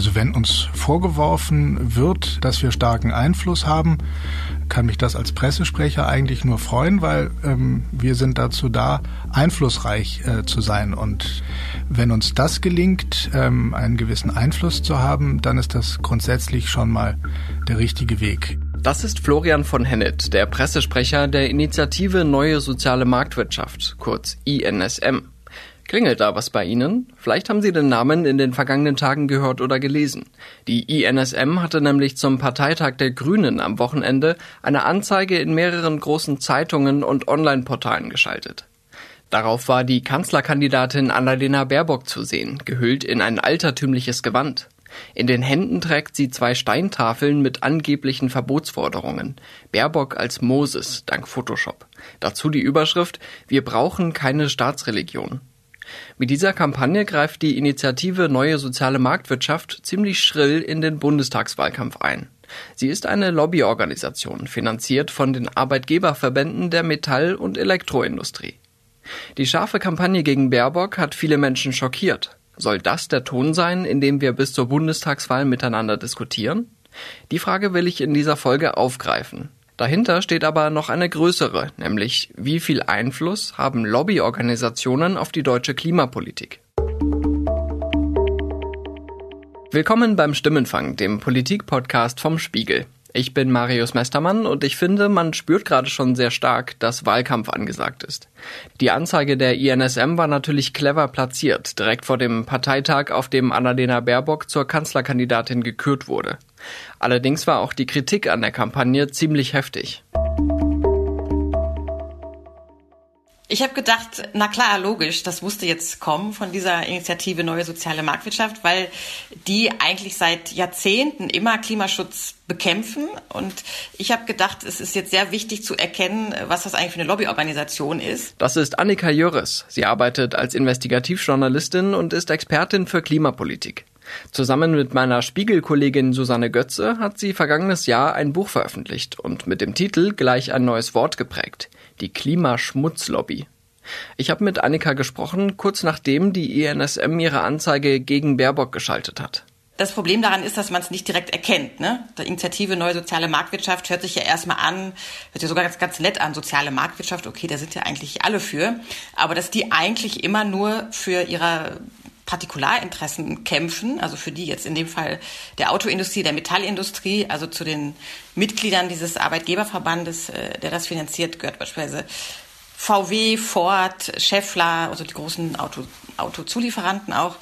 Also wenn uns vorgeworfen wird, dass wir starken Einfluss haben, kann mich das als Pressesprecher eigentlich nur freuen, weil ähm, wir sind dazu da, einflussreich äh, zu sein. Und wenn uns das gelingt, ähm, einen gewissen Einfluss zu haben, dann ist das grundsätzlich schon mal der richtige Weg. Das ist Florian von Hennett, der Pressesprecher der Initiative Neue Soziale Marktwirtschaft, kurz INSM. Klingelt da was bei Ihnen? Vielleicht haben Sie den Namen in den vergangenen Tagen gehört oder gelesen. Die INSM hatte nämlich zum Parteitag der Grünen am Wochenende eine Anzeige in mehreren großen Zeitungen und Online-Portalen geschaltet. Darauf war die Kanzlerkandidatin Annalena Baerbock zu sehen, gehüllt in ein altertümliches Gewand. In den Händen trägt sie zwei Steintafeln mit angeblichen Verbotsforderungen. Baerbock als Moses, dank Photoshop. Dazu die Überschrift Wir brauchen keine Staatsreligion. Mit dieser Kampagne greift die Initiative Neue Soziale Marktwirtschaft ziemlich schrill in den Bundestagswahlkampf ein. Sie ist eine Lobbyorganisation, finanziert von den Arbeitgeberverbänden der Metall- und Elektroindustrie. Die scharfe Kampagne gegen Baerbock hat viele Menschen schockiert. Soll das der Ton sein, in dem wir bis zur Bundestagswahl miteinander diskutieren? Die Frage will ich in dieser Folge aufgreifen. Dahinter steht aber noch eine größere, nämlich wie viel Einfluss haben Lobbyorganisationen auf die deutsche Klimapolitik? Willkommen beim Stimmenfang, dem Politikpodcast vom Spiegel. Ich bin Marius Mestermann und ich finde, man spürt gerade schon sehr stark, dass Wahlkampf angesagt ist. Die Anzeige der INSM war natürlich clever platziert, direkt vor dem Parteitag, auf dem Annalena Baerbock zur Kanzlerkandidatin gekürt wurde. Allerdings war auch die Kritik an der Kampagne ziemlich heftig. Ich habe gedacht, na klar, logisch, das musste jetzt kommen von dieser Initiative Neue Soziale Marktwirtschaft, weil die eigentlich seit Jahrzehnten immer Klimaschutz bekämpfen. Und ich habe gedacht, es ist jetzt sehr wichtig zu erkennen, was das eigentlich für eine Lobbyorganisation ist. Das ist Annika Jöres. Sie arbeitet als Investigativjournalistin und ist Expertin für Klimapolitik. Zusammen mit meiner Spiegelkollegin Susanne Götze hat sie vergangenes Jahr ein Buch veröffentlicht und mit dem Titel gleich ein neues Wort geprägt, die Klimaschmutzlobby. Ich habe mit Annika gesprochen, kurz nachdem die ENSM ihre Anzeige gegen Baerbock geschaltet hat. Das Problem daran ist, dass man es nicht direkt erkennt. Ne? Die Initiative Neue Soziale Marktwirtschaft hört sich ja erstmal an, hört sich sogar ganz, ganz nett an, soziale Marktwirtschaft, okay, da sind ja eigentlich alle für. Aber dass die eigentlich immer nur für ihre Partikularinteressen kämpfen, also für die jetzt in dem Fall der Autoindustrie, der Metallindustrie, also zu den Mitgliedern dieses Arbeitgeberverbandes, äh, der das finanziert, gehört beispielsweise VW, Ford, Schaeffler, also die großen Auto, Autozulieferanten auch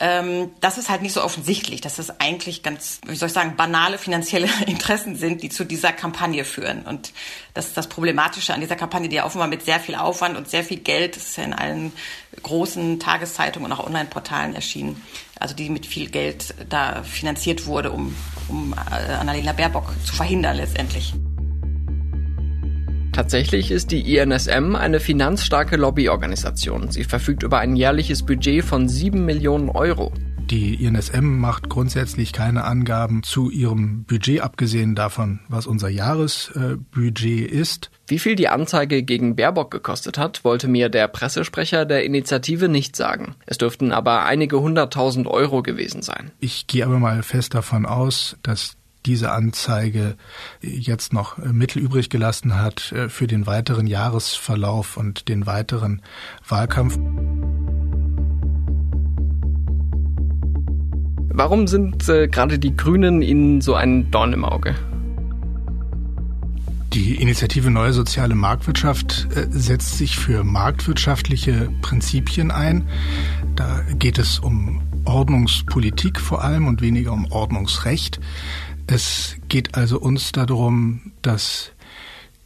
ähm, das ist halt nicht so offensichtlich, dass das eigentlich ganz, wie soll ich sagen, banale finanzielle Interessen sind, die zu dieser Kampagne führen. Und das ist das Problematische an dieser Kampagne, die ja offenbar mit sehr viel Aufwand und sehr viel Geld, das ist ja in allen großen Tageszeitungen und auch Online-Portalen erschienen, also die mit viel Geld da finanziert wurde, um, um äh, Annalena Baerbock zu verhindern letztendlich. Tatsächlich ist die INSM eine finanzstarke Lobbyorganisation. Sie verfügt über ein jährliches Budget von 7 Millionen Euro. Die INSM macht grundsätzlich keine Angaben zu ihrem Budget, abgesehen davon, was unser Jahresbudget ist. Wie viel die Anzeige gegen Baerbock gekostet hat, wollte mir der Pressesprecher der Initiative nicht sagen. Es dürften aber einige hunderttausend Euro gewesen sein. Ich gehe aber mal fest davon aus, dass diese Anzeige jetzt noch Mittel übrig gelassen hat äh, für den weiteren Jahresverlauf und den weiteren Wahlkampf. Warum sind äh, gerade die Grünen Ihnen so ein Dorn im Auge? Die Initiative Neue Soziale Marktwirtschaft äh, setzt sich für marktwirtschaftliche Prinzipien ein. Da geht es um Ordnungspolitik vor allem und weniger um Ordnungsrecht. Es geht also uns darum, dass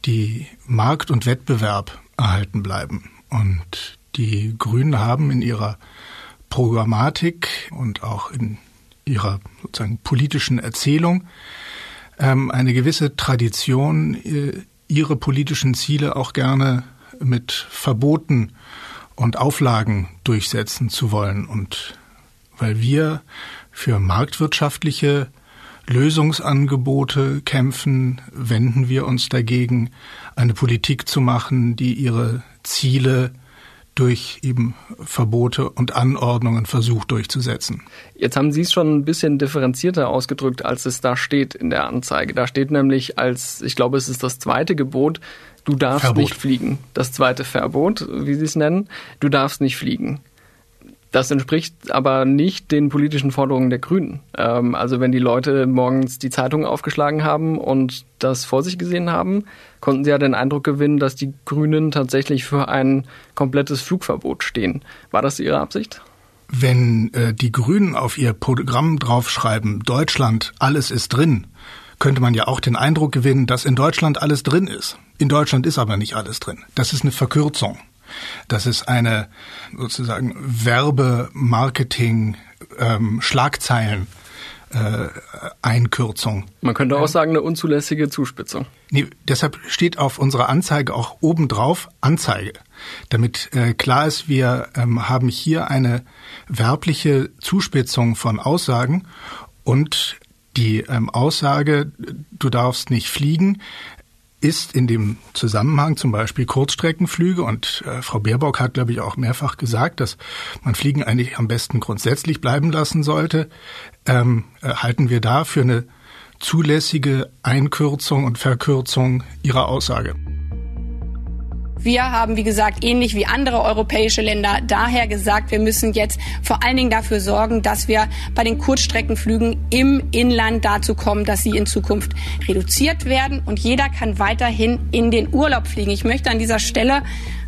die Markt und Wettbewerb erhalten bleiben. Und die Grünen haben in ihrer Programmatik und auch in ihrer sozusagen politischen Erzählung ähm, eine gewisse Tradition, äh, ihre politischen Ziele auch gerne mit Verboten und Auflagen durchsetzen zu wollen. Und weil wir für marktwirtschaftliche Lösungsangebote kämpfen, wenden wir uns dagegen, eine Politik zu machen, die ihre Ziele durch eben Verbote und Anordnungen versucht durchzusetzen. Jetzt haben Sie es schon ein bisschen differenzierter ausgedrückt, als es da steht in der Anzeige. Da steht nämlich als, ich glaube, es ist das zweite Gebot, du darfst Verbot. nicht fliegen. Das zweite Verbot, wie Sie es nennen, du darfst nicht fliegen. Das entspricht aber nicht den politischen Forderungen der Grünen. Ähm, also wenn die Leute morgens die Zeitung aufgeschlagen haben und das vor sich gesehen haben, konnten sie ja den Eindruck gewinnen, dass die Grünen tatsächlich für ein komplettes Flugverbot stehen. War das Ihre Absicht? Wenn äh, die Grünen auf ihr Programm draufschreiben, Deutschland, alles ist drin, könnte man ja auch den Eindruck gewinnen, dass in Deutschland alles drin ist. In Deutschland ist aber nicht alles drin. Das ist eine Verkürzung. Das ist eine sozusagen Werbe, Marketing, ähm, Schlagzeilen. Äh, Einkürzung. Man könnte auch sagen, eine unzulässige Zuspitzung. Nee, deshalb steht auf unserer Anzeige auch obendrauf Anzeige, damit äh, klar ist, wir ähm, haben hier eine werbliche Zuspitzung von Aussagen und die ähm, Aussage, du darfst nicht fliegen, ist in dem Zusammenhang zum Beispiel Kurzstreckenflüge und äh, Frau Baerbock hat, glaube ich, auch mehrfach gesagt, dass man Fliegen eigentlich am besten grundsätzlich bleiben lassen sollte, ähm, äh, halten wir da für eine zulässige Einkürzung und Verkürzung ihrer Aussage. Wir haben, wie gesagt, ähnlich wie andere europäische Länder daher gesagt, wir müssen jetzt vor allen Dingen dafür sorgen, dass wir bei den Kurzstreckenflügen im Inland dazu kommen, dass sie in Zukunft reduziert werden und jeder kann weiterhin in den Urlaub fliegen. Ich möchte an dieser Stelle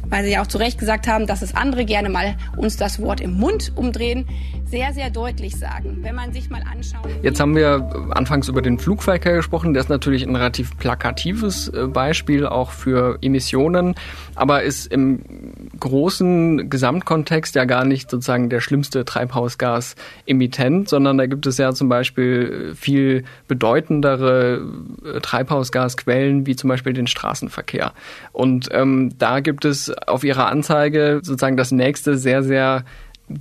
weil Sie ja auch zu Recht gesagt haben, dass es andere gerne mal uns das Wort im Mund umdrehen, sehr, sehr deutlich sagen. Wenn man sich mal anschaut. Jetzt haben wir anfangs über den Flugverkehr gesprochen. Der ist natürlich ein relativ plakatives äh, Beispiel auch für Emissionen, aber ist im großen Gesamtkontext ja gar nicht sozusagen der schlimmste Treibhausgasemittent, sondern da gibt es ja zum Beispiel viel bedeutendere äh, Treibhausgasquellen, wie zum Beispiel den Straßenverkehr. Und ähm, da gibt es auf ihrer Anzeige sozusagen das nächste sehr, sehr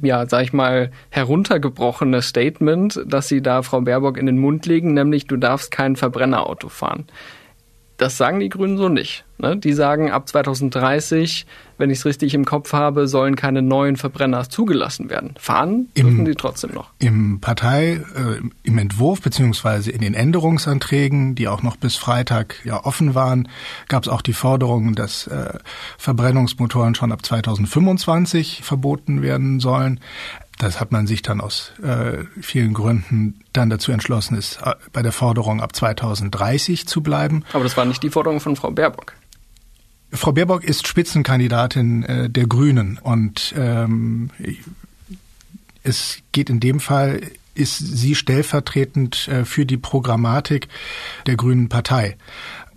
ja, sag ich mal, heruntergebrochene Statement, dass sie da Frau Baerbock in den Mund legen, nämlich du darfst kein Verbrennerauto fahren. Das sagen die Grünen so nicht. Ne? Die sagen, ab 2030, wenn ich es richtig im Kopf habe, sollen keine neuen Verbrenner zugelassen werden. Fahren dürfen die trotzdem noch. Im Partei, äh, im Entwurf beziehungsweise in den Änderungsanträgen, die auch noch bis Freitag ja offen waren, gab es auch die Forderung, dass äh, Verbrennungsmotoren schon ab 2025 verboten werden sollen. Das hat man sich dann aus äh, vielen Gründen dann dazu entschlossen, ist äh, bei der Forderung ab 2030 zu bleiben. Aber das war nicht die Forderung von Frau Baerbock. Frau Baerbock ist Spitzenkandidatin äh, der Grünen und ähm, es geht in dem Fall, ist sie stellvertretend äh, für die Programmatik der Grünen Partei.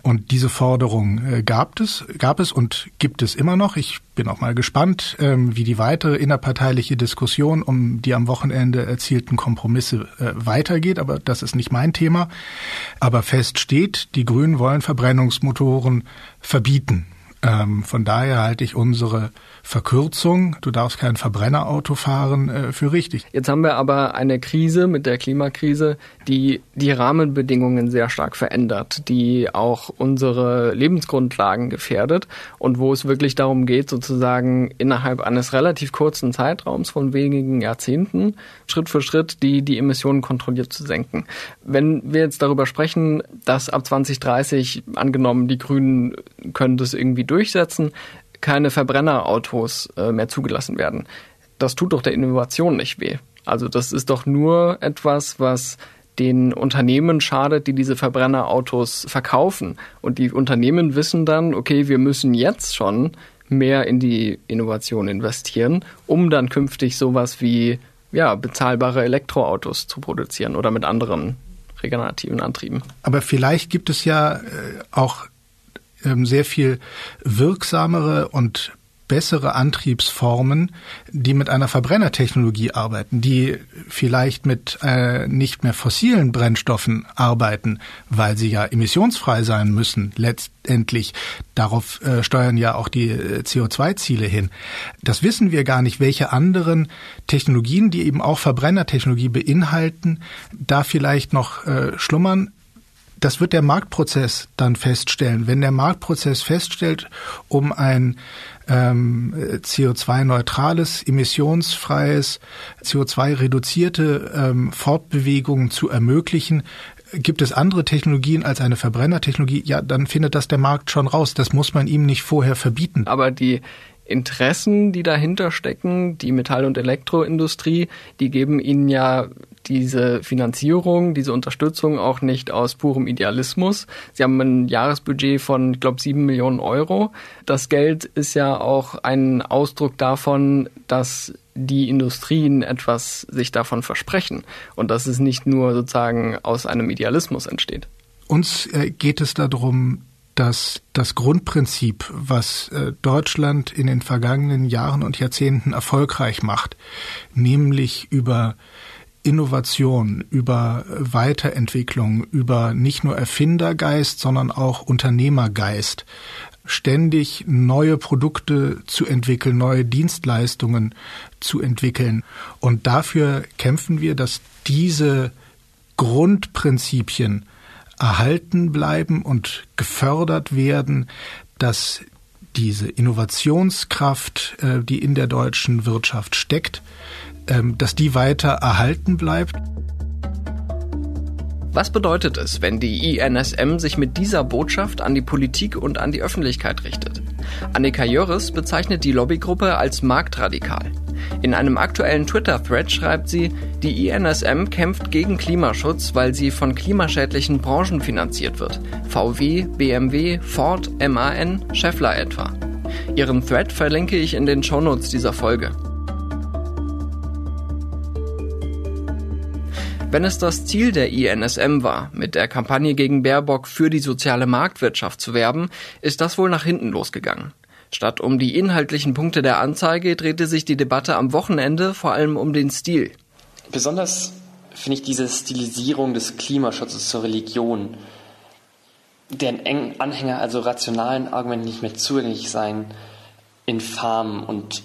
Und diese Forderung äh, gab es, gab es und gibt es immer noch. Ich bin auch mal gespannt, ähm, wie die weitere innerparteiliche Diskussion um die am Wochenende erzielten Kompromisse äh, weitergeht. Aber das ist nicht mein Thema. Aber fest steht, die Grünen wollen Verbrennungsmotoren verbieten. Ähm, von daher halte ich unsere Verkürzung, du darfst kein Verbrennerauto fahren, äh, für richtig. Jetzt haben wir aber eine Krise mit der Klimakrise, die die Rahmenbedingungen sehr stark verändert, die auch unsere Lebensgrundlagen gefährdet und wo es wirklich darum geht, sozusagen innerhalb eines relativ kurzen Zeitraums von wenigen Jahrzehnten Schritt für Schritt die, die Emissionen kontrolliert zu senken. Wenn wir jetzt darüber sprechen, dass ab 2030 angenommen die Grünen können das irgendwie durchsetzen, keine Verbrennerautos äh, mehr zugelassen werden. Das tut doch der Innovation nicht weh. Also das ist doch nur etwas, was den Unternehmen schadet, die diese Verbrennerautos verkaufen. Und die Unternehmen wissen dann, okay, wir müssen jetzt schon mehr in die Innovation investieren, um dann künftig sowas wie ja, bezahlbare Elektroautos zu produzieren oder mit anderen regenerativen Antrieben. Aber vielleicht gibt es ja äh, auch sehr viel wirksamere und bessere Antriebsformen, die mit einer Verbrennertechnologie arbeiten, die vielleicht mit äh, nicht mehr fossilen Brennstoffen arbeiten, weil sie ja emissionsfrei sein müssen letztendlich. Darauf äh, steuern ja auch die äh, CO2-Ziele hin. Das wissen wir gar nicht, welche anderen Technologien, die eben auch Verbrennertechnologie beinhalten, da vielleicht noch äh, schlummern Das wird der Marktprozess dann feststellen. Wenn der Marktprozess feststellt, um ein ähm, CO2-neutrales, emissionsfreies, CO2-reduzierte ähm, Fortbewegungen zu ermöglichen, gibt es andere Technologien als eine Verbrennertechnologie, ja, dann findet das der Markt schon raus. Das muss man ihm nicht vorher verbieten. Aber die Interessen, die dahinter stecken, die Metall- und Elektroindustrie, die geben ihnen ja diese Finanzierung, diese Unterstützung auch nicht aus purem Idealismus. Sie haben ein Jahresbudget von, ich glaube, sieben Millionen Euro. Das Geld ist ja auch ein Ausdruck davon, dass die Industrien etwas sich davon versprechen und dass es nicht nur sozusagen aus einem Idealismus entsteht. Uns äh, geht es darum, dass das Grundprinzip, was äh, Deutschland in den vergangenen Jahren und Jahrzehnten erfolgreich macht, nämlich über Innovation, über Weiterentwicklung, über nicht nur Erfindergeist, sondern auch Unternehmergeist, ständig neue Produkte zu entwickeln, neue Dienstleistungen zu entwickeln. Und dafür kämpfen wir, dass diese Grundprinzipien erhalten bleiben und gefördert werden, dass diese Innovationskraft, äh, die in der deutschen Wirtschaft steckt, ähm, dass die weiter erhalten bleibt. Was bedeutet es, wenn die INSM sich mit dieser Botschaft an die Politik und an die Öffentlichkeit richtet? Annika Jöris bezeichnet die Lobbygruppe als marktradikal. In einem aktuellen Twitter-Thread schreibt sie, die INSM kämpft gegen Klimaschutz, weil sie von klimaschädlichen Branchen finanziert wird. VW, BMW, Ford, MAN, Scheffler etwa. Ihren Thread verlinke ich in den Shownotes dieser Folge. Wenn es das Ziel der INSM war, mit der Kampagne gegen Baerbock für die soziale Marktwirtschaft zu werben, ist das wohl nach hinten losgegangen. Statt um die inhaltlichen Punkte der Anzeige drehte sich die Debatte am Wochenende vor allem um den Stil. Besonders finde ich diese Stilisierung des Klimaschutzes zur Religion, deren Anhänger also rationalen Argumenten nicht mehr zugänglich seien, infam und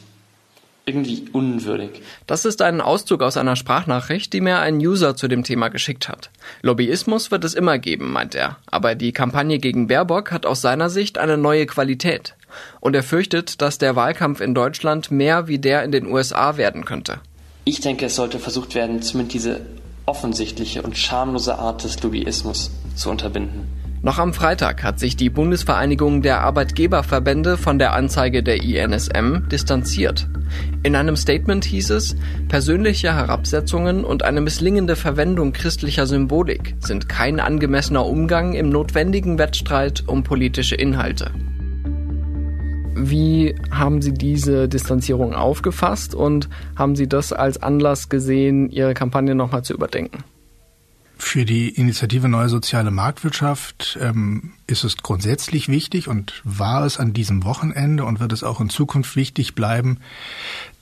irgendwie unwürdig. Das ist ein Auszug aus einer Sprachnachricht, die mir ein User zu dem Thema geschickt hat. Lobbyismus wird es immer geben, meint er. Aber die Kampagne gegen Baerbock hat aus seiner Sicht eine neue Qualität. Und er fürchtet, dass der Wahlkampf in Deutschland mehr wie der in den USA werden könnte. Ich denke, es sollte versucht werden, zumindest diese offensichtliche und schamlose Art des Lobbyismus zu unterbinden. Noch am Freitag hat sich die Bundesvereinigung der Arbeitgeberverbände von der Anzeige der INSM distanziert. In einem Statement hieß es, persönliche Herabsetzungen und eine misslingende Verwendung christlicher Symbolik sind kein angemessener Umgang im notwendigen Wettstreit um politische Inhalte. Wie haben Sie diese Distanzierung aufgefasst und haben Sie das als Anlass gesehen, Ihre Kampagne nochmal zu überdenken? Für die Initiative Neue Soziale Marktwirtschaft ähm, ist es grundsätzlich wichtig und war es an diesem Wochenende und wird es auch in Zukunft wichtig bleiben,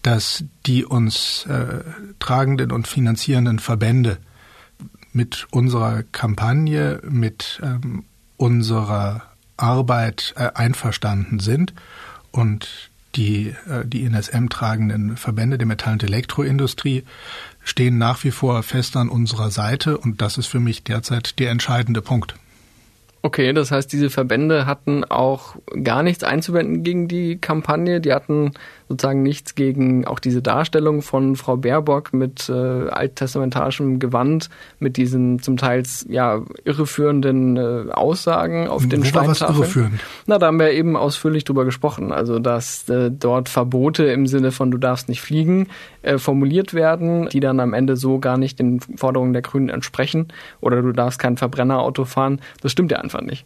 dass die uns äh, tragenden und finanzierenden Verbände mit unserer Kampagne, mit ähm, unserer Arbeit äh, einverstanden sind und die, äh, die NSM tragenden Verbände der Metall- und Elektroindustrie stehen nach wie vor fest an unserer Seite und das ist für mich derzeit der entscheidende Punkt. Okay, das heißt, diese Verbände hatten auch gar nichts einzuwenden gegen die Kampagne. Die hatten sozusagen nichts gegen auch diese Darstellung von Frau Baerbock mit äh, alttestamentarischem Gewand, mit diesen zum Teil ja irreführenden äh, Aussagen auf den Wo Steintafeln. Was irreführend? Na, da haben wir eben ausführlich drüber gesprochen. Also, dass äh, dort Verbote im Sinne von du darfst nicht fliegen äh, formuliert werden, die dann am Ende so gar nicht den Forderungen der Grünen entsprechen oder du darfst kein Verbrennerauto fahren. Das stimmt ja einfach nicht.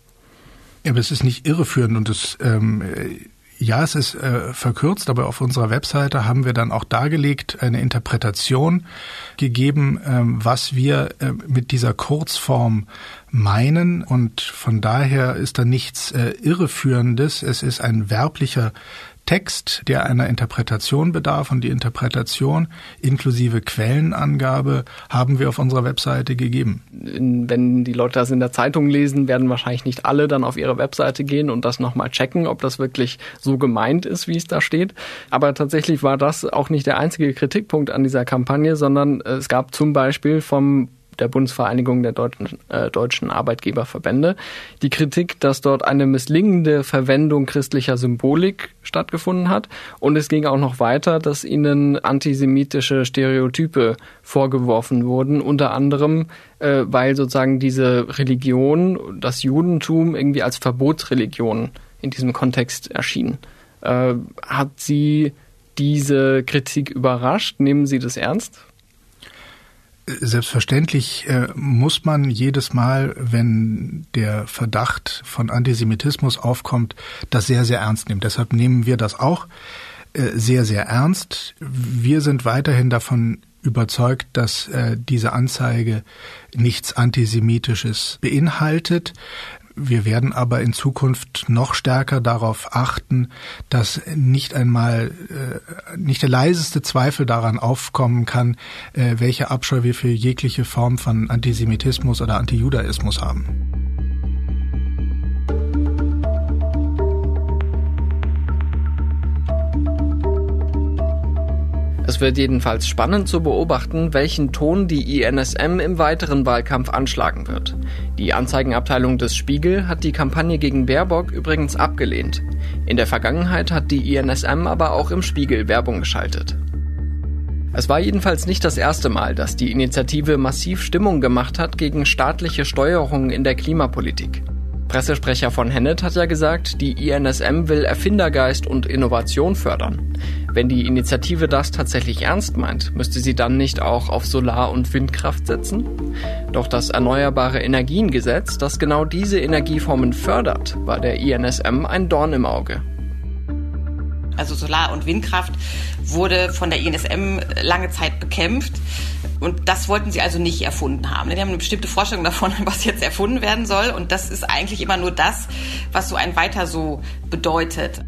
Ja, aber es ist nicht irreführend und es ähm, ja, es ist äh, verkürzt, aber auf unserer Webseite haben wir dann auch dargelegt, eine Interpretation gegeben, ähm, was wir äh, mit dieser Kurzform meinen. Und von daher ist da nichts äh, Irreführendes. Es ist ein werblicher Text, der einer Interpretation bedarf und die Interpretation inklusive Quellenangabe haben wir auf unserer Webseite gegeben. Wenn die Leute das in der Zeitung lesen, werden wahrscheinlich nicht alle dann auf ihre Webseite gehen und das nochmal checken, ob das wirklich so gemeint ist, wie es da steht. Aber tatsächlich war das auch nicht der einzige Kritikpunkt an dieser Kampagne, sondern es gab zum Beispiel vom der Bundesvereinigung der deutschen, äh, deutschen Arbeitgeberverbände. Die Kritik, dass dort eine misslingende Verwendung christlicher Symbolik stattgefunden hat. Und es ging auch noch weiter, dass ihnen antisemitische Stereotype vorgeworfen wurden, unter anderem, äh, weil sozusagen diese Religion, das Judentum irgendwie als Verbotsreligion in diesem Kontext erschien. Äh, hat Sie diese Kritik überrascht? Nehmen Sie das ernst? Selbstverständlich äh, muss man jedes Mal, wenn der Verdacht von Antisemitismus aufkommt, das sehr, sehr ernst nehmen. Deshalb nehmen wir das auch äh, sehr, sehr ernst. Wir sind weiterhin davon überzeugt, dass äh, diese Anzeige nichts Antisemitisches beinhaltet. Wir werden aber in Zukunft noch stärker darauf achten, dass nicht einmal äh, nicht der leiseste Zweifel daran aufkommen kann, äh, welche Abscheu wir für jegliche Form von Antisemitismus oder Antijudaismus haben. Es wird jedenfalls spannend zu beobachten, welchen Ton die INSM im weiteren Wahlkampf anschlagen wird. Die Anzeigenabteilung des Spiegel hat die Kampagne gegen Baerbock übrigens abgelehnt. In der Vergangenheit hat die INSM aber auch im Spiegel Werbung geschaltet. Es war jedenfalls nicht das erste Mal, dass die Initiative massiv Stimmung gemacht hat gegen staatliche Steuerung in der Klimapolitik. Pressesprecher von Hennet hat ja gesagt, die INSM will Erfindergeist und Innovation fördern. Wenn die Initiative das tatsächlich ernst meint, müsste sie dann nicht auch auf Solar- und Windkraft setzen? Doch das Erneuerbare Energiengesetz, das genau diese Energieformen fördert, war der INSM ein Dorn im Auge. Also Solar- und Windkraft wurde von der INSM lange Zeit bekämpft. Und das wollten sie also nicht erfunden haben. Die haben eine bestimmte Vorstellung davon, was jetzt erfunden werden soll. Und das ist eigentlich immer nur das, was so ein Weiter so bedeutet.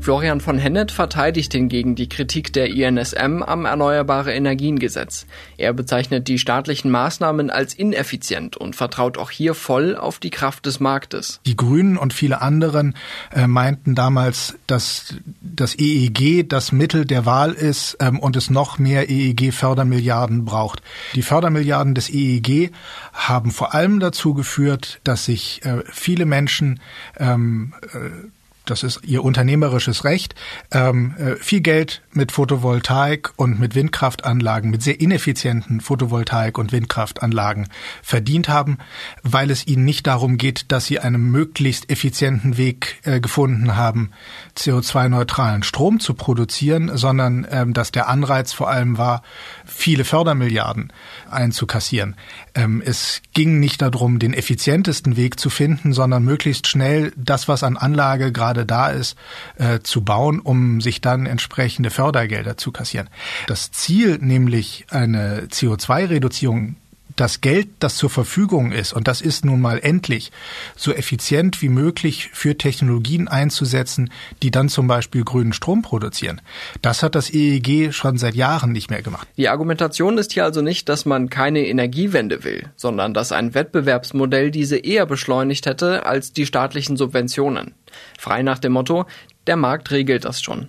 Florian von Hennet verteidigt hingegen die Kritik der INSM am Erneuerbare Energiengesetz. Er bezeichnet die staatlichen Maßnahmen als ineffizient und vertraut auch hier voll auf die Kraft des Marktes. Die Grünen und viele anderen äh, meinten damals, dass das EEG das Mittel der Wahl ist ähm, und es noch mehr EEG-Fördermilliarden braucht. Die Fördermilliarden des EEG haben vor allem dazu geführt, dass sich äh, viele Menschen ähm, äh, das ist ihr unternehmerisches Recht, ähm, äh, viel Geld mit Photovoltaik und mit Windkraftanlagen, mit sehr ineffizienten Photovoltaik- und Windkraftanlagen verdient haben, weil es ihnen nicht darum geht, dass sie einen möglichst effizienten Weg äh, gefunden haben, CO2-neutralen Strom zu produzieren, sondern ähm, dass der Anreiz vor allem war, viele Fördermilliarden einzukassieren. Ähm, es ging nicht darum, den effizientesten Weg zu finden, sondern möglichst schnell das, was an Anlage gerade da ist, äh, zu bauen, um sich dann entsprechende Fördergelder zu kassieren. Das Ziel, nämlich eine CO2-Reduzierung das Geld, das zur Verfügung ist, und das ist nun mal endlich, so effizient wie möglich für Technologien einzusetzen, die dann zum Beispiel grünen Strom produzieren. Das hat das EEG schon seit Jahren nicht mehr gemacht. Die Argumentation ist hier also nicht, dass man keine Energiewende will, sondern dass ein Wettbewerbsmodell diese eher beschleunigt hätte als die staatlichen Subventionen. Frei nach dem Motto, der Markt regelt das schon.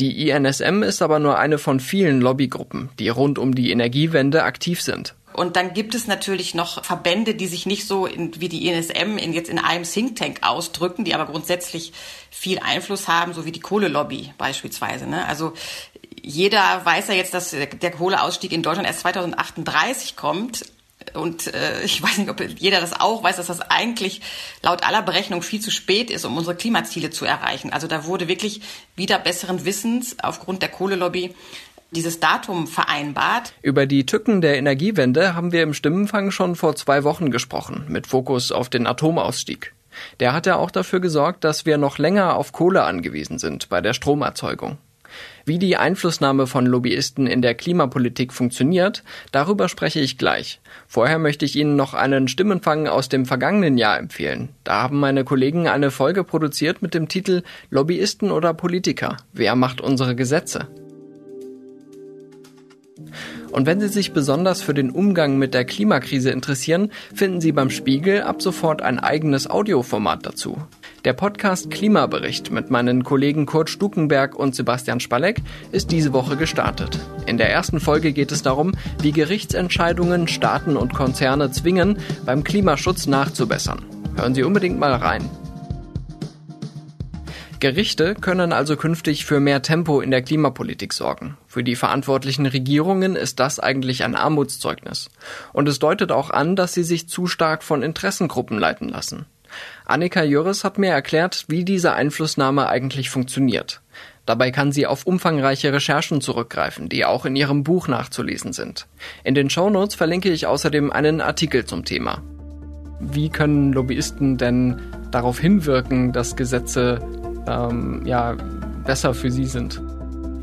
Die INSM ist aber nur eine von vielen Lobbygruppen, die rund um die Energiewende aktiv sind. Und dann gibt es natürlich noch Verbände, die sich nicht so in, wie die INSM in, jetzt in einem Think Tank ausdrücken, die aber grundsätzlich viel Einfluss haben, so wie die Kohlelobby beispielsweise. Ne? Also jeder weiß ja jetzt, dass der Kohleausstieg in Deutschland erst 2038 kommt. Und äh, ich weiß nicht, ob jeder das auch weiß, dass das eigentlich laut aller Berechnung viel zu spät ist, um unsere Klimaziele zu erreichen. Also da wurde wirklich wieder besseren Wissens aufgrund der Kohlelobby dieses Datum vereinbart. Über die Tücken der Energiewende haben wir im Stimmenfang schon vor zwei Wochen gesprochen, mit Fokus auf den Atomausstieg. Der hat ja auch dafür gesorgt, dass wir noch länger auf Kohle angewiesen sind bei der Stromerzeugung. Wie die Einflussnahme von Lobbyisten in der Klimapolitik funktioniert, darüber spreche ich gleich. Vorher möchte ich Ihnen noch einen Stimmenfang aus dem vergangenen Jahr empfehlen. Da haben meine Kollegen eine Folge produziert mit dem Titel Lobbyisten oder Politiker? Wer macht unsere Gesetze? Und wenn Sie sich besonders für den Umgang mit der Klimakrise interessieren, finden Sie beim Spiegel ab sofort ein eigenes Audioformat dazu. Der Podcast Klimabericht mit meinen Kollegen Kurt Stukenberg und Sebastian Spalleck ist diese Woche gestartet. In der ersten Folge geht es darum, wie Gerichtsentscheidungen Staaten und Konzerne zwingen, beim Klimaschutz nachzubessern. Hören Sie unbedingt mal rein. Gerichte können also künftig für mehr Tempo in der Klimapolitik sorgen. Für die verantwortlichen Regierungen ist das eigentlich ein Armutszeugnis. Und es deutet auch an, dass sie sich zu stark von Interessengruppen leiten lassen. Annika Jöris hat mir erklärt, wie diese Einflussnahme eigentlich funktioniert. Dabei kann sie auf umfangreiche Recherchen zurückgreifen, die auch in ihrem Buch nachzulesen sind. In den Shownotes verlinke ich außerdem einen Artikel zum Thema. Wie können Lobbyisten denn darauf hinwirken, dass Gesetze ähm, ja, besser für sie sind?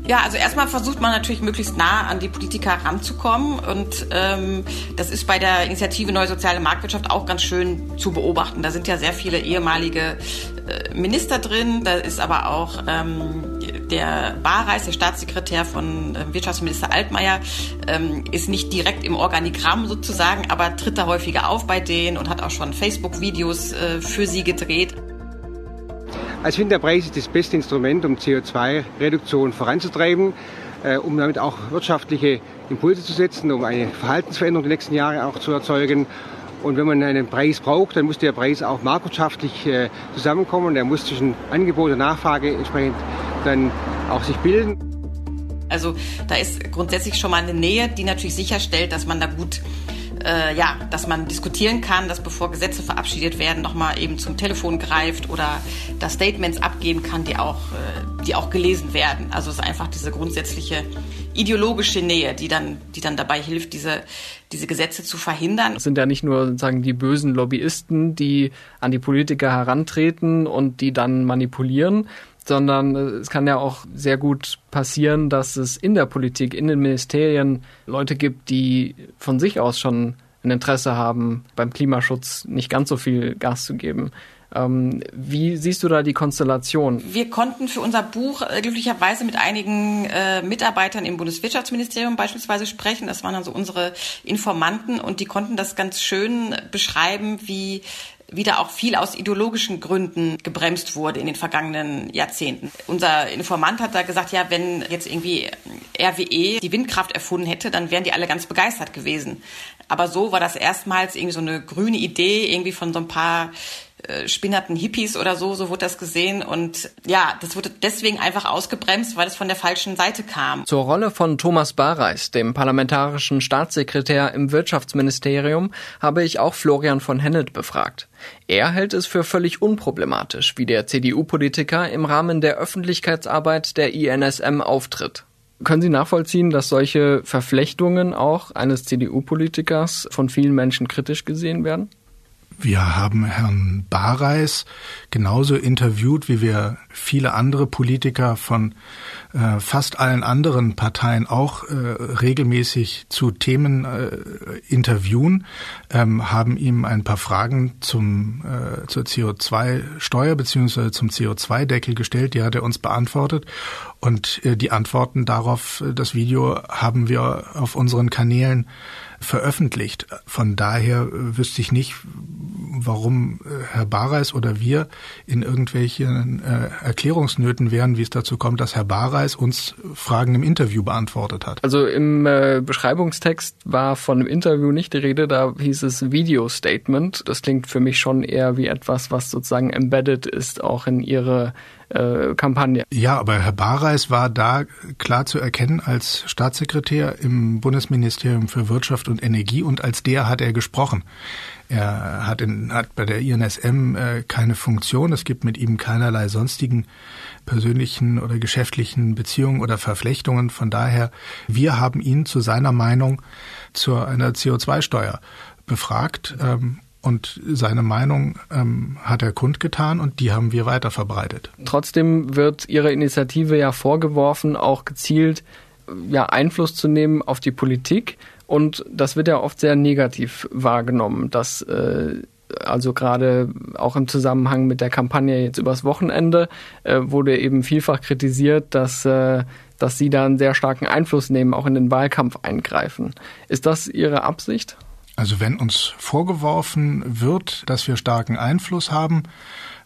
Ja, also erstmal versucht man natürlich möglichst nah an die Politiker ranzukommen und ähm, das ist bei der Initiative Neue Soziale Marktwirtschaft auch ganz schön zu beobachten. Da sind ja sehr viele ehemalige äh, Minister drin, da ist aber auch ähm, der Barreis, der Staatssekretär von äh, Wirtschaftsminister Altmaier, ähm, ist nicht direkt im Organigramm sozusagen, aber tritt da häufiger auf bei denen und hat auch schon Facebook-Videos äh, für sie gedreht. Also ich finde, der Preis ist das beste Instrument, um CO2-Reduktion voranzutreiben, äh, um damit auch wirtschaftliche Impulse zu setzen, um eine Verhaltensveränderung die nächsten Jahre auch zu erzeugen. Und wenn man einen Preis braucht, dann muss der Preis auch marktwirtschaftlich äh, zusammenkommen. Der muss zwischen Angebot und Nachfrage entsprechend dann auch sich bilden. Also da ist grundsätzlich schon mal eine Nähe, die natürlich sicherstellt, dass man da gut äh, ja, dass man diskutieren kann, dass bevor Gesetze verabschiedet werden, nochmal eben zum Telefon greift oder da Statements abgeben kann, die auch, äh, die auch gelesen werden. Also es ist einfach diese grundsätzliche ideologische Nähe, die dann, die dann dabei hilft, diese, diese Gesetze zu verhindern. Es sind ja nicht nur sozusagen die bösen Lobbyisten, die an die Politiker herantreten und die dann manipulieren, sondern es kann ja auch sehr gut passieren, dass es in der Politik, in den Ministerien Leute gibt, die von sich aus schon ein Interesse haben, beim Klimaschutz nicht ganz so viel Gas zu geben. Ähm, wie siehst du da die Konstellation? Wir konnten für unser Buch äh, glücklicherweise mit einigen äh, Mitarbeitern im Bundeswirtschaftsministerium beispielsweise sprechen. Das waren also unsere Informanten und die konnten das ganz schön beschreiben, wie wieder auch viel aus ideologischen Gründen gebremst wurde in den vergangenen Jahrzehnten. Unser Informant hat da gesagt, ja, wenn jetzt irgendwie RWE die Windkraft erfunden hätte, dann wären die alle ganz begeistert gewesen. Aber so war das erstmals irgendwie so eine grüne Idee, irgendwie von so ein paar äh, spinnerten Hippies oder so, so wurde das gesehen. Und ja, das wurde deswegen einfach ausgebremst, weil es von der falschen Seite kam. Zur Rolle von Thomas Bareis, dem parlamentarischen Staatssekretär im Wirtschaftsministerium, habe ich auch Florian von Hennet befragt. Er hält es für völlig unproblematisch, wie der CDU-Politiker im Rahmen der Öffentlichkeitsarbeit der INSM auftritt. Können Sie nachvollziehen, dass solche Verflechtungen auch eines CDU-Politikers von vielen Menschen kritisch gesehen werden? Wir haben Herrn Bareis genauso interviewt, wie wir viele andere Politiker von äh, fast allen anderen Parteien auch äh, regelmäßig zu Themen äh, interviewen, ähm, haben ihm ein paar Fragen zum, äh, zur CO2-Steuer beziehungsweise zum CO2-Deckel gestellt. Die hat er uns beantwortet. Und äh, die Antworten darauf, äh, das Video haben wir auf unseren Kanälen veröffentlicht. Von daher äh, wüsste ich nicht, warum äh, Herr Bareis oder wir in irgendwelchen äh, Erklärungsnöten wären, wie es dazu kommt, dass Herr Bareis uns Fragen im Interview beantwortet hat. Also im Beschreibungstext war von einem Interview nicht die Rede, da hieß es Video Statement. Das klingt für mich schon eher wie etwas, was sozusagen embedded ist, auch in Ihre äh, Kampagne. Ja, aber Herr Bareis war da klar zu erkennen als Staatssekretär im Bundesministerium für Wirtschaft und Energie und als der hat er gesprochen. Er hat, in, hat bei der INSM äh, keine Funktion. Es gibt mit ihm keinerlei sonstigen persönlichen oder geschäftlichen Beziehungen oder Verflechtungen. Von daher, wir haben ihn zu seiner Meinung zu einer CO2-Steuer befragt. Ähm, und seine Meinung ähm, hat er kundgetan und die haben wir weiter verbreitet. Trotzdem wird Ihre Initiative ja vorgeworfen, auch gezielt ja, Einfluss zu nehmen auf die Politik. Und das wird ja oft sehr negativ wahrgenommen, dass äh, also gerade auch im Zusammenhang mit der Kampagne jetzt übers Wochenende äh, wurde eben vielfach kritisiert, dass äh, dass Sie da einen sehr starken Einfluss nehmen, auch in den Wahlkampf eingreifen. Ist das Ihre Absicht? Also wenn uns vorgeworfen wird, dass wir starken Einfluss haben,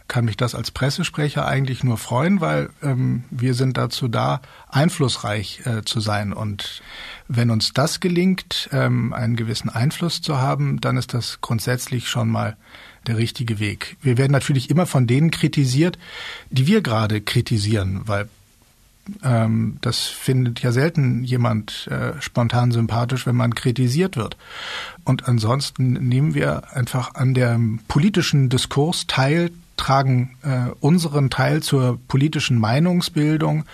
kann mich das als Pressesprecher eigentlich nur freuen, weil ähm, wir sind dazu da, einflussreich äh, zu sein. Und wenn uns das gelingt, ähm, einen gewissen Einfluss zu haben, dann ist das grundsätzlich schon mal der richtige Weg. Wir werden natürlich immer von denen kritisiert, die wir gerade kritisieren, weil ähm, das findet ja selten jemand äh, spontan sympathisch, wenn man kritisiert wird. Und ansonsten nehmen wir einfach an dem politischen Diskurs teil, tragen äh, unseren Teil zur politischen Meinungsbildung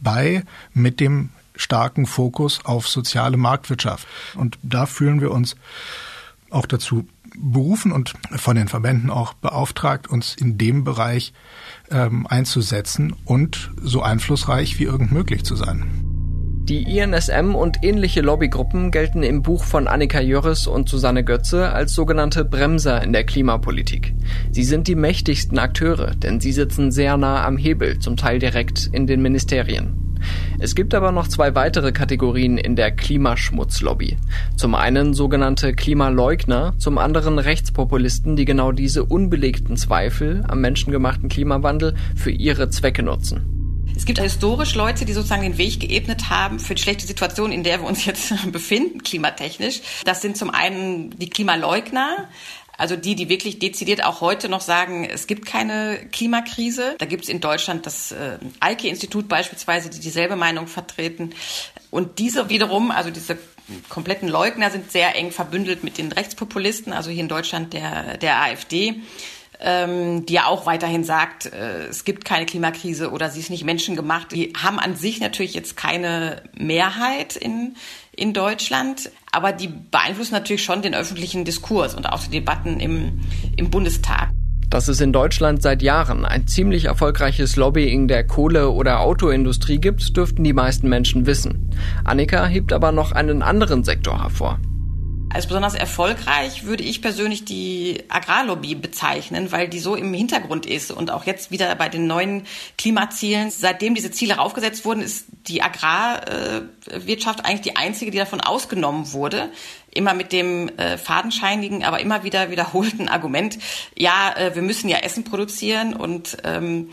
bei mit dem starken Fokus auf soziale Marktwirtschaft. Und da fühlen wir uns auch dazu berufen und von den Verbänden auch beauftragt, uns in dem Bereich ähm, einzusetzen und so einflussreich wie irgend möglich zu sein. Die INSM und ähnliche Lobbygruppen gelten im Buch von Annika Jörres und Susanne Götze als sogenannte Bremser in der Klimapolitik. Sie sind die mächtigsten Akteure, denn sie sitzen sehr nah am Hebel, zum Teil direkt in den Ministerien. Es gibt aber noch zwei weitere Kategorien in der Klimaschmutzlobby. Zum einen sogenannte Klimaleugner, zum anderen Rechtspopulisten, die genau diese unbelegten Zweifel am menschengemachten Klimawandel für ihre Zwecke nutzen. Es gibt historisch Leute, die sozusagen den Weg geebnet haben für die schlechte Situation, in der wir uns jetzt befinden, klimatechnisch. Das sind zum einen die Klimaleugner, also die, die wirklich dezidiert auch heute noch sagen, es gibt keine Klimakrise. Da gibt es in Deutschland das äh, Eike-Institut beispielsweise, die dieselbe Meinung vertreten. Und diese wiederum, also diese kompletten Leugner sind sehr eng verbündelt mit den Rechtspopulisten, also hier in Deutschland der, der AfD ähm, die ja auch weiterhin sagt, äh, es gibt keine Klimakrise oder sie ist nicht menschengemacht. Die haben an sich natürlich jetzt keine Mehrheit in, in Deutschland, aber die beeinflussen natürlich schon den öffentlichen Diskurs und auch die Debatten im, im Bundestag. Dass es in Deutschland seit Jahren ein ziemlich erfolgreiches Lobbying der Kohle- oder Autoindustrie gibt, dürften die meisten Menschen wissen. Annika hebt aber noch einen anderen Sektor hervor. Als besonders erfolgreich würde ich persönlich die Agrarlobby bezeichnen, weil die so im Hintergrund ist und auch jetzt wieder bei den neuen Klimazielen. Seitdem diese Ziele raufgesetzt wurden, ist die Agrarwirtschaft eigentlich die einzige, die davon ausgenommen wurde immer mit dem äh, fadenscheinigen, aber immer wieder wiederholten Argument, ja, äh, wir müssen ja Essen produzieren und ähm,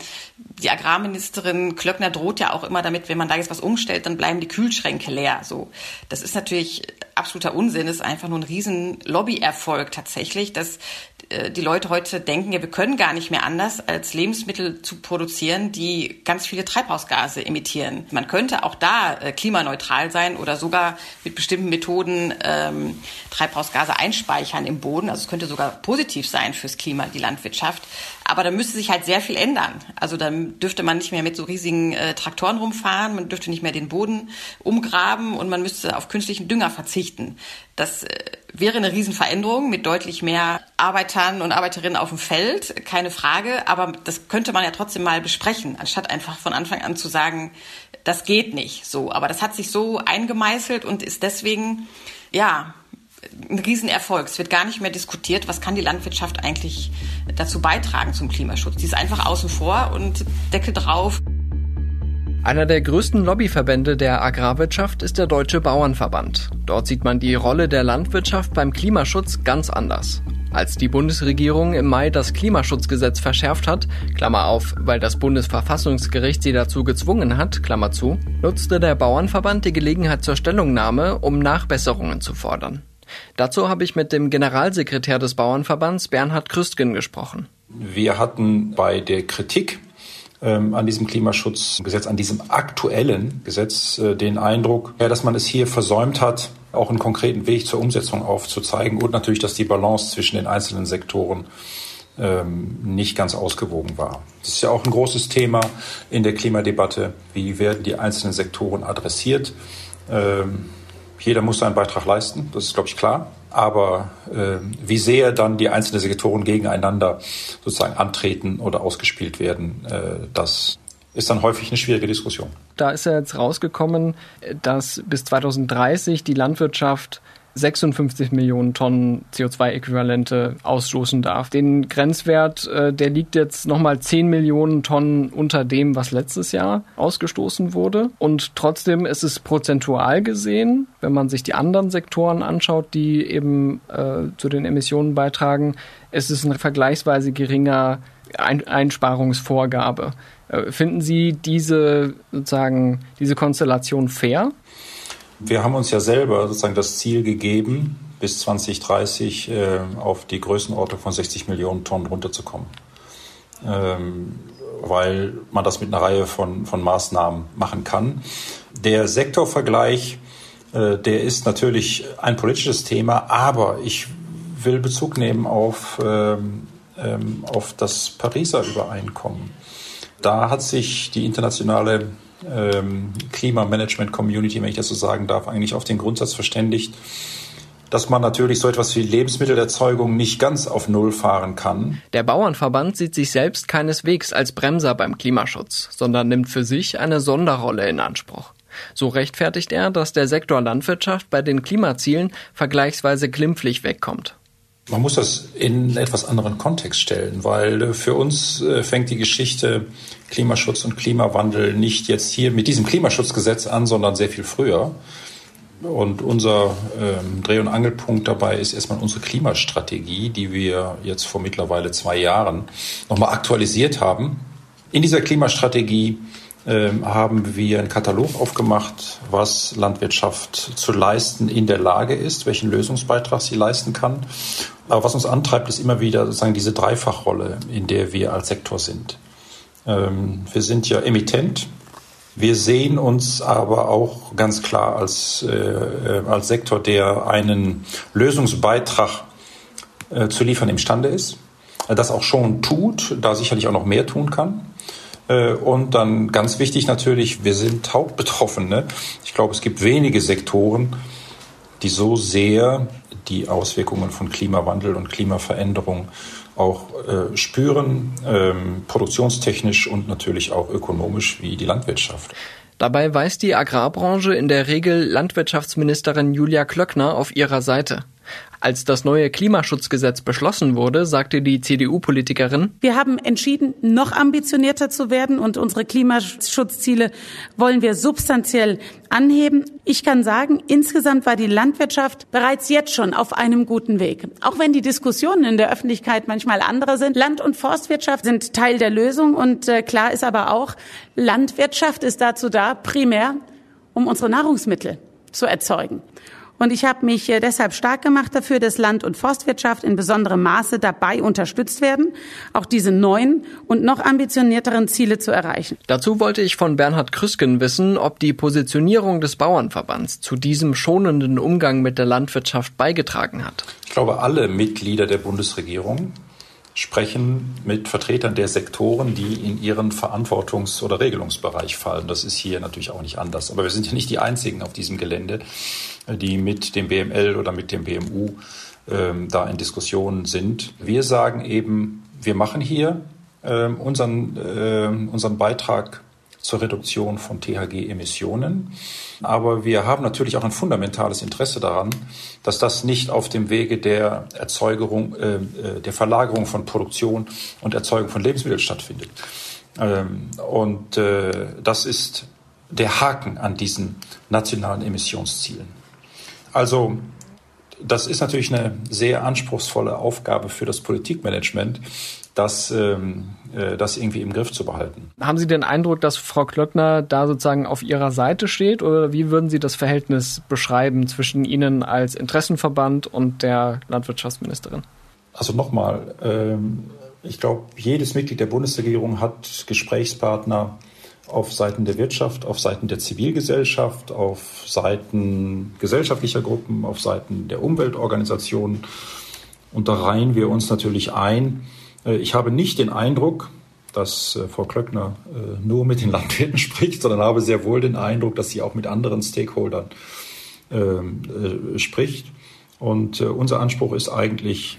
die Agrarministerin Klöckner droht ja auch immer damit, wenn man da jetzt was umstellt, dann bleiben die Kühlschränke leer. So, das ist natürlich absoluter Unsinn. Das ist einfach nur ein riesen Lobbyerfolg tatsächlich, dass die Leute heute denken, ja, wir können gar nicht mehr anders, als Lebensmittel zu produzieren, die ganz viele Treibhausgase emittieren. Man könnte auch da äh, klimaneutral sein oder sogar mit bestimmten Methoden ähm, Treibhausgase einspeichern im Boden. Also es könnte sogar positiv sein fürs Klima, die Landwirtschaft. Aber da müsste sich halt sehr viel ändern. Also dann dürfte man nicht mehr mit so riesigen äh, Traktoren rumfahren, man dürfte nicht mehr den Boden umgraben und man müsste auf künstlichen Dünger verzichten. Das äh, wäre eine Riesenveränderung mit deutlich mehr Arbeitern und Arbeiterinnen auf dem Feld, keine Frage. Aber das könnte man ja trotzdem mal besprechen, anstatt einfach von Anfang an zu sagen, das geht nicht so. Aber das hat sich so eingemeißelt und ist deswegen, ja, ein Riesenerfolg. Es wird gar nicht mehr diskutiert, was kann die Landwirtschaft eigentlich dazu beitragen zum Klimaschutz. Die ist einfach außen vor und Deckel drauf. Einer der größten Lobbyverbände der Agrarwirtschaft ist der Deutsche Bauernverband. Dort sieht man die Rolle der Landwirtschaft beim Klimaschutz ganz anders. Als die Bundesregierung im Mai das Klimaschutzgesetz verschärft hat, Klammer auf, weil das Bundesverfassungsgericht sie dazu gezwungen hat, Klammer zu, nutzte der Bauernverband die Gelegenheit zur Stellungnahme, um Nachbesserungen zu fordern. Dazu habe ich mit dem Generalsekretär des Bauernverbands Bernhard Krüstgen gesprochen. Wir hatten bei der Kritik ähm, an diesem Klimaschutzgesetz, an diesem aktuellen Gesetz äh, den Eindruck, ja, dass man es hier versäumt hat, auch einen konkreten Weg zur Umsetzung aufzuzeigen und natürlich, dass die Balance zwischen den einzelnen Sektoren ähm, nicht ganz ausgewogen war. Das ist ja auch ein großes Thema in der Klimadebatte. Wie werden die einzelnen Sektoren adressiert? Ähm, jeder muss seinen Beitrag leisten, das ist, glaube ich, klar. Aber äh, wie sehr dann die einzelnen Sektoren gegeneinander sozusagen antreten oder ausgespielt werden, äh, das ist dann häufig eine schwierige Diskussion. Da ist ja jetzt rausgekommen, dass bis 2030 die Landwirtschaft 56 Millionen Tonnen CO2-Äquivalente ausstoßen darf. Den Grenzwert, äh, der liegt jetzt nochmal 10 Millionen Tonnen unter dem, was letztes Jahr ausgestoßen wurde. Und trotzdem ist es prozentual gesehen, wenn man sich die anderen Sektoren anschaut, die eben äh, zu den Emissionen beitragen, ist es ein vergleichsweise geringer ein Einsparungsvorgabe. Äh, finden Sie diese sozusagen diese Konstellation fair? Wir haben uns ja selber sozusagen das Ziel gegeben, bis 2030 äh, auf die Größenordnung von 60 Millionen Tonnen runterzukommen. Ähm, weil man das mit einer Reihe von, von Maßnahmen machen kann. Der Sektorvergleich, äh, der ist natürlich ein politisches Thema, aber ich will Bezug nehmen auf, ähm, ähm, auf das Pariser Übereinkommen. Da hat sich die internationale ähm, Klimamanagement-Community, wenn ich das so sagen darf, eigentlich auf den Grundsatz verständigt, dass man natürlich so etwas wie Lebensmittelerzeugung nicht ganz auf Null fahren kann. Der Bauernverband sieht sich selbst keineswegs als Bremser beim Klimaschutz, sondern nimmt für sich eine Sonderrolle in Anspruch. So rechtfertigt er, dass der Sektor Landwirtschaft bei den Klimazielen vergleichsweise glimpflich wegkommt. Man muss das in einen etwas anderen Kontext stellen, weil äh, für uns äh, fängt die Geschichte Klimaschutz und Klimawandel nicht jetzt hier mit diesem Klimaschutzgesetz an, sondern sehr viel früher. Und unser ähm, Dreh- und Angelpunkt dabei ist erstmal unsere Klimastrategie, die wir jetzt vor mittlerweile zwei Jahren nochmal aktualisiert haben. In dieser Klimastrategie ähm, haben wir einen Katalog aufgemacht, was Landwirtschaft zu leisten in der Lage ist, welchen Lösungsbeitrag sie leisten kann. Aber was uns antreibt, ist immer wieder sozusagen diese Dreifachrolle, in der wir als Sektor sind. Ähm, wir sind ja Emittent. Wir sehen uns aber auch ganz klar als, äh, äh, als Sektor, der einen Lösungsbeitrag äh, zu liefern imstande ist, das auch schon tut, da sicherlich auch noch mehr tun kann. Und dann ganz wichtig natürlich, wir sind Hauptbetroffene. Ich glaube, es gibt wenige Sektoren, die so sehr die Auswirkungen von Klimawandel und Klimaveränderung auch äh, spüren, ähm, produktionstechnisch und natürlich auch ökonomisch wie die Landwirtschaft. Dabei weiß die Agrarbranche in der Regel Landwirtschaftsministerin Julia Klöckner auf ihrer Seite. Als das neue Klimaschutzgesetz beschlossen wurde, sagte die CDU-Politikerin, wir haben entschieden, noch ambitionierter zu werden und unsere Klimaschutzziele wollen wir substanziell anheben. Ich kann sagen, insgesamt war die Landwirtschaft bereits jetzt schon auf einem guten Weg. Auch wenn die Diskussionen in der Öffentlichkeit manchmal andere sind. Land- und Forstwirtschaft sind Teil der Lösung und äh, klar ist aber auch, Landwirtschaft ist dazu da, primär, um unsere Nahrungsmittel zu erzeugen. Und ich habe mich äh, deshalb stark gemacht dafür, dass Land- und Forstwirtschaft in besonderem Maße dabei unterstützt werden, auch diese neuen und noch ambitionierteren Ziele zu erreichen. Dazu wollte ich von Bernhard Krüsken wissen, ob die Positionierung des Bauernverbands zu diesem schonenden Umgang mit der Landwirtschaft beigetragen hat. Ich glaube, alle Mitglieder der Bundesregierung sprechen mit Vertretern der Sektoren, die in ihren Verantwortungs- oder Regelungsbereich fallen. Das ist hier natürlich auch nicht anders. Aber wir sind ja nicht die Einzigen auf diesem Gelände, die mit dem BML oder mit dem BMU ähm, da in Diskussionen sind. Wir sagen eben, wir machen hier ähm, unseren, äh, unseren Beitrag zur Reduktion von THG-Emissionen. Aber wir haben natürlich auch ein fundamentales Interesse daran, dass das nicht auf dem Wege der Erzeugung, äh, äh, der Verlagerung von Produktion und Erzeugung von Lebensmitteln stattfindet. Ähm, und äh, das ist der Haken an diesen nationalen Emissionszielen. Also das ist natürlich eine sehr anspruchsvolle Aufgabe für das Politikmanagement, das, ähm, äh, das irgendwie im Griff zu behalten. Haben Sie den Eindruck, dass Frau Klöckner da sozusagen auf Ihrer Seite steht oder wie würden Sie das Verhältnis beschreiben zwischen Ihnen als Interessenverband und der Landwirtschaftsministerin? Also nochmal, ähm, ich glaube, jedes Mitglied der Bundesregierung hat Gesprächspartner, auf Seiten der Wirtschaft, auf Seiten der Zivilgesellschaft, auf Seiten gesellschaftlicher Gruppen, auf Seiten der Umweltorganisationen. Und da reihen wir uns natürlich ein. Äh, ich habe nicht den Eindruck, dass äh, Frau Klöckner äh, nur mit den Landwirten spricht, sondern habe sehr wohl den Eindruck, dass sie auch mit anderen Stakeholdern ähm, spricht. Und unser Anspruch ist eigentlich,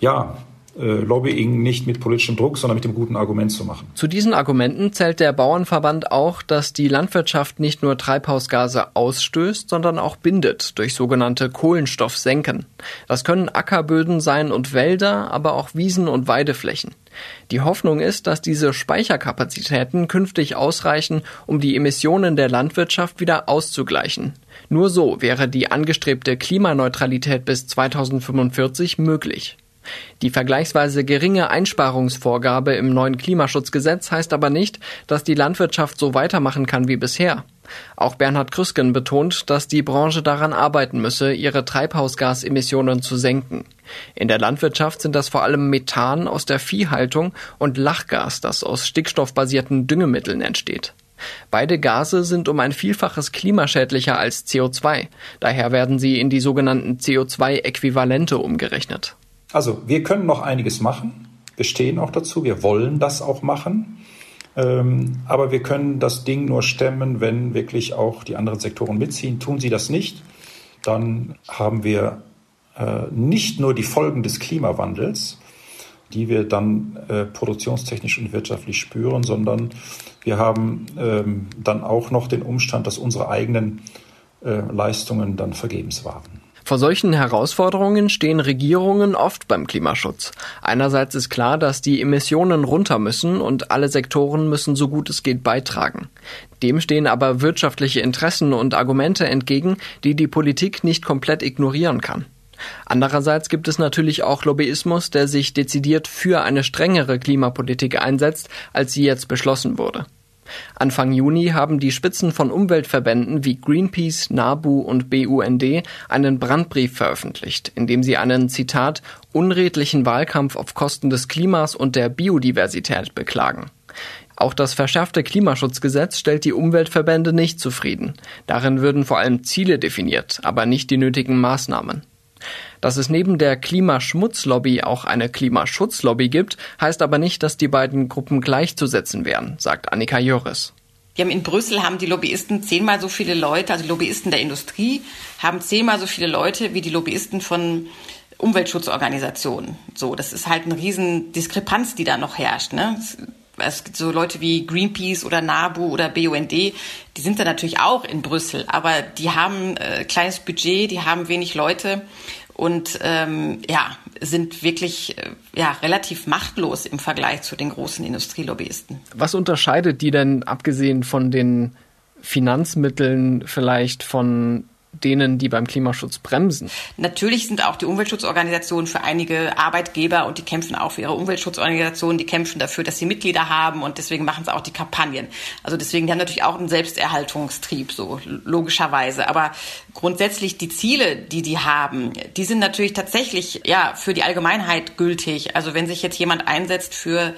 ja, Lobbying nicht mit politischem Druck, sondern mit dem guten Argument zu machen. Zu diesen Argumenten zählt der Bauernverband auch, dass die Landwirtschaft nicht nur Treibhausgase ausstößt, sondern auch bindet durch sogenannte Kohlenstoffsenken. Das können Ackerböden sein und Wälder, aber auch Wiesen und Weideflächen. Die Hoffnung ist, dass diese Speicherkapazitäten künftig ausreichen, um die Emissionen der Landwirtschaft wieder auszugleichen. Nur so wäre die angestrebte Klimaneutralität bis 2045 möglich. Die vergleichsweise geringe Einsparungsvorgabe im neuen Klimaschutzgesetz heißt aber nicht, dass die Landwirtschaft so weitermachen kann wie bisher. Auch Bernhard Krüsken betont, dass die Branche daran arbeiten müsse, ihre Treibhausgasemissionen zu senken. In der Landwirtschaft sind das vor allem Methan aus der Viehhaltung und Lachgas, das aus stickstoffbasierten Düngemitteln entsteht. Beide Gase sind um ein Vielfaches klimaschädlicher als CO2. Daher werden sie in die sogenannten CO2-Äquivalente umgerechnet. Also wir können noch einiges machen. Wir stehen auch dazu. Wir wollen das auch machen. Ähm, aber wir können das Ding nur stemmen, wenn wirklich auch die anderen Sektoren mitziehen. Tun sie das nicht, dann haben wir äh, nicht nur die Folgen des Klimawandels, die wir dann äh, produktionstechnisch und wirtschaftlich spüren, sondern wir haben ähm, dann auch noch den Umstand, dass unsere eigenen äh, Leistungen dann vergebens waren. Vor solchen Herausforderungen stehen Regierungen oft beim Klimaschutz. Einerseits ist klar, dass die Emissionen runter müssen und alle Sektoren müssen so gut es geht beitragen. Dem stehen aber wirtschaftliche Interessen und Argumente entgegen, die die Politik nicht komplett ignorieren kann. Andererseits gibt es natürlich auch Lobbyismus, der sich dezidiert für eine strengere Klimapolitik einsetzt, als sie jetzt beschlossen wurde. Anfang Juni haben die Spitzen von Umweltverbänden wie Greenpeace, NABU und BUND einen Brandbrief veröffentlicht, in dem sie einen Zitat unredlichen Wahlkampf auf Kosten des Klimas und der Biodiversität beklagen. Auch das verschärfte Klimaschutzgesetz stellt die Umweltverbände nicht zufrieden. Darin würden vor allem Ziele definiert, aber nicht die nötigen Maßnahmen. Dass es neben der Klimaschmutzlobby auch eine Klimaschutzlobby gibt, heißt aber nicht, dass die beiden Gruppen gleichzusetzen wären, sagt Annika Joris. Wir haben in Brüssel haben die Lobbyisten zehnmal so viele Leute, also die Lobbyisten der Industrie haben zehnmal so viele Leute wie die Lobbyisten von Umweltschutzorganisationen. So, das ist halt eine riesen Diskrepanz, die da noch herrscht. Ne? Es gibt so Leute wie Greenpeace oder NABU oder BUND, die sind da natürlich auch in Brüssel, aber die haben äh, kleines Budget, die haben wenig Leute und ähm, ja, sind wirklich äh, ja, relativ machtlos im Vergleich zu den großen Industrielobbyisten. Was unterscheidet die denn, abgesehen von den Finanzmitteln, vielleicht von denen, die beim Klimaschutz bremsen. Natürlich sind auch die Umweltschutzorganisationen für einige Arbeitgeber und die kämpfen auch für ihre Umweltschutzorganisationen, die kämpfen dafür, dass sie Mitglieder haben und deswegen machen sie auch die Kampagnen. Also deswegen, die haben natürlich auch einen Selbsterhaltungstrieb, so logischerweise. Aber grundsätzlich die Ziele, die die haben, die sind natürlich tatsächlich ja für die Allgemeinheit gültig. Also wenn sich jetzt jemand einsetzt für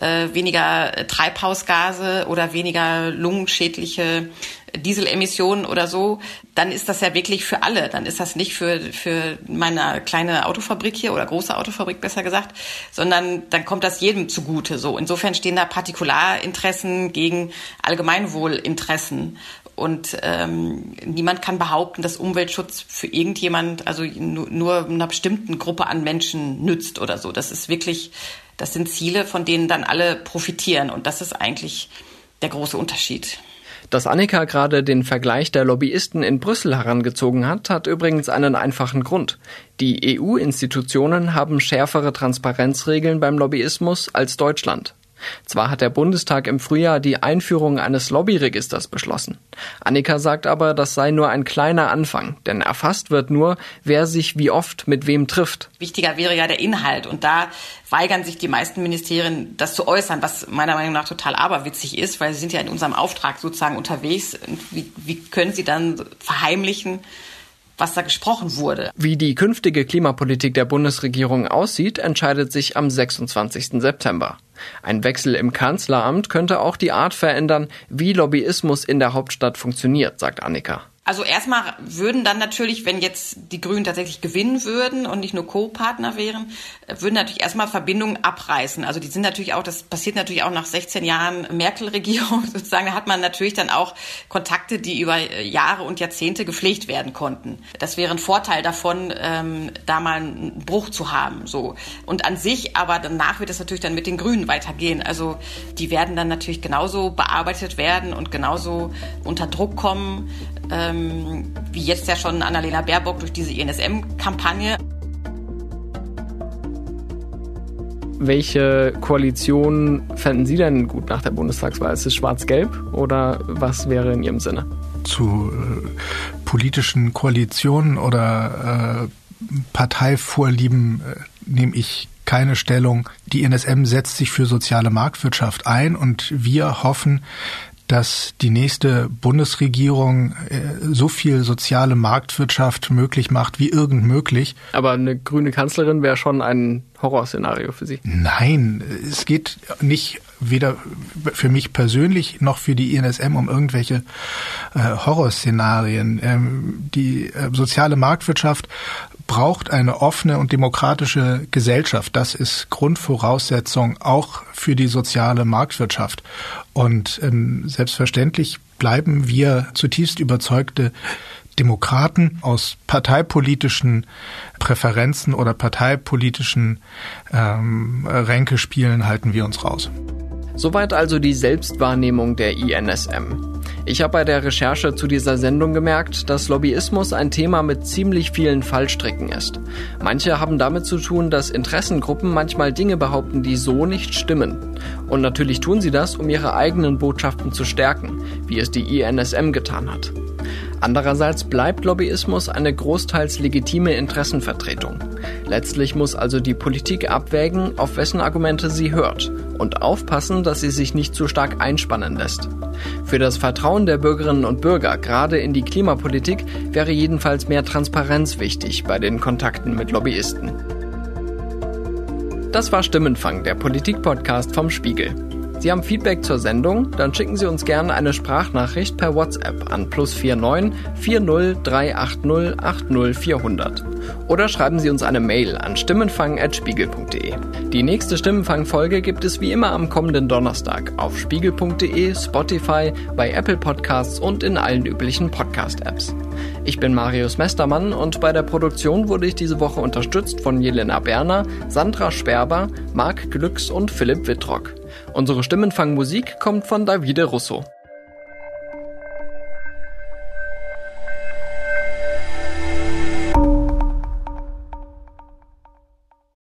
äh, weniger Treibhausgase oder weniger lungenschädliche Dieselemissionen oder so, dann ist das ja wirklich für alle. Dann ist das nicht für, für meine kleine Autofabrik hier oder große Autofabrik besser gesagt, sondern dann kommt das jedem zugute. So insofern stehen da Partikularinteressen gegen Allgemeinwohlinteressen. Und ähm, niemand kann behaupten, dass Umweltschutz für irgendjemand, also nur, nur einer bestimmten Gruppe an Menschen nützt oder so. Das ist wirklich, das sind Ziele, von denen dann alle profitieren. Und das ist eigentlich der große Unterschied. Dass Annika gerade den Vergleich der Lobbyisten in Brüssel herangezogen hat, hat übrigens einen einfachen Grund. Die EU-Institutionen haben schärfere Transparenzregeln beim Lobbyismus als Deutschland. Zwar hat der Bundestag im Frühjahr die Einführung eines Lobbyregisters beschlossen. Annika sagt aber, das sei nur ein kleiner Anfang, denn erfasst wird nur, wer sich wie oft mit wem trifft. Wichtiger wäre ja der Inhalt und da weigern sich die meisten Ministerien, das zu äußern, was meiner Meinung nach total aberwitzig ist, weil sie sind ja in unserem Auftrag sozusagen unterwegs. Wie, wie können sie dann verheimlichen, was da gesprochen wurde. Wie die künftige Klimapolitik der Bundesregierung aussieht, entscheidet sich am 26. September. Ein Wechsel im Kanzleramt könnte auch die Art verändern, wie Lobbyismus in der Hauptstadt funktioniert, sagt Annika. Also erstmal würden dann natürlich, wenn jetzt die Grünen tatsächlich gewinnen würden und nicht nur Co-Partner wären, würden natürlich erstmal Verbindungen abreißen. Also die sind natürlich auch, das passiert natürlich auch nach 16 Jahren Merkel-Regierung sozusagen, da hat man natürlich dann auch Kontakte, die über Jahre und Jahrzehnte gepflegt werden konnten. Das wäre ein Vorteil davon, ähm, da mal einen Bruch zu haben. So. Und an sich, aber danach wird es natürlich dann mit den Grünen weitergehen. Also die werden dann natürlich genauso bearbeitet werden und genauso unter Druck kommen ähm, wie jetzt ja schon Annalena Baerbock durch diese INSM-Kampagne. Welche Koalition fänden Sie denn gut nach der Bundestagswahl? Ist es schwarz-gelb oder was wäre in Ihrem Sinne? Zu äh, politischen Koalitionen oder äh, Parteivorlieben äh, nehme ich keine Stellung. Die NSM setzt sich für soziale Marktwirtschaft ein und wir hoffen, dass die nächste Bundesregierung äh, so viel soziale Marktwirtschaft möglich macht wie irgend möglich. Aber eine grüne Kanzlerin wäre schon ein Horrorszenario für Sie. Nein, es geht nicht weder für mich persönlich noch für die INSM um irgendwelche äh, Horrorszenarien. Ähm, die äh, soziale Marktwirtschaft braucht eine offene und demokratische Gesellschaft. Das ist Grundvoraussetzung auch für die soziale Marktwirtschaft. Und ähm, selbstverständlich bleiben wir zutiefst überzeugte Demokraten aus parteipolitischen Präferenzen oder parteipolitischen ähm, Ränkespielen halten wir uns raus. Soweit also die Selbstwahrnehmung der INSM. Ich habe bei der Recherche zu dieser Sendung gemerkt, dass Lobbyismus ein Thema mit ziemlich vielen Fallstricken ist. Manche haben damit zu tun, dass Interessengruppen manchmal Dinge behaupten, die so nicht stimmen. Und natürlich tun sie das, um ihre eigenen Botschaften zu stärken, wie es die INSM getan hat. Andererseits bleibt Lobbyismus eine großteils legitime Interessenvertretung. Letztlich muss also die Politik abwägen, auf wessen Argumente sie hört und aufpassen, dass sie sich nicht zu stark einspannen lässt. Für das Vertrauen der Bürgerinnen und Bürger, gerade in die Klimapolitik, wäre jedenfalls mehr Transparenz wichtig bei den Kontakten mit Lobbyisten. Das war Stimmenfang, der Politik-Podcast vom Spiegel. Sie haben Feedback zur Sendung? Dann schicken Sie uns gerne eine Sprachnachricht per WhatsApp an plus 49 40 380 80 400. Oder schreiben Sie uns eine Mail an stimmenfang.spiegel.de. Die nächste Stimmenfang-Folge gibt es wie immer am kommenden Donnerstag auf spiegel.de, Spotify, bei Apple Podcasts und in allen üblichen Podcast-Apps. Ich bin Marius Mestermann und bei der Produktion wurde ich diese Woche unterstützt von Jelena Berner, Sandra Sperber, Marc Glücks und Philipp Wittrock. Unsere Stimmenfangmusik kommt von Davide Russo.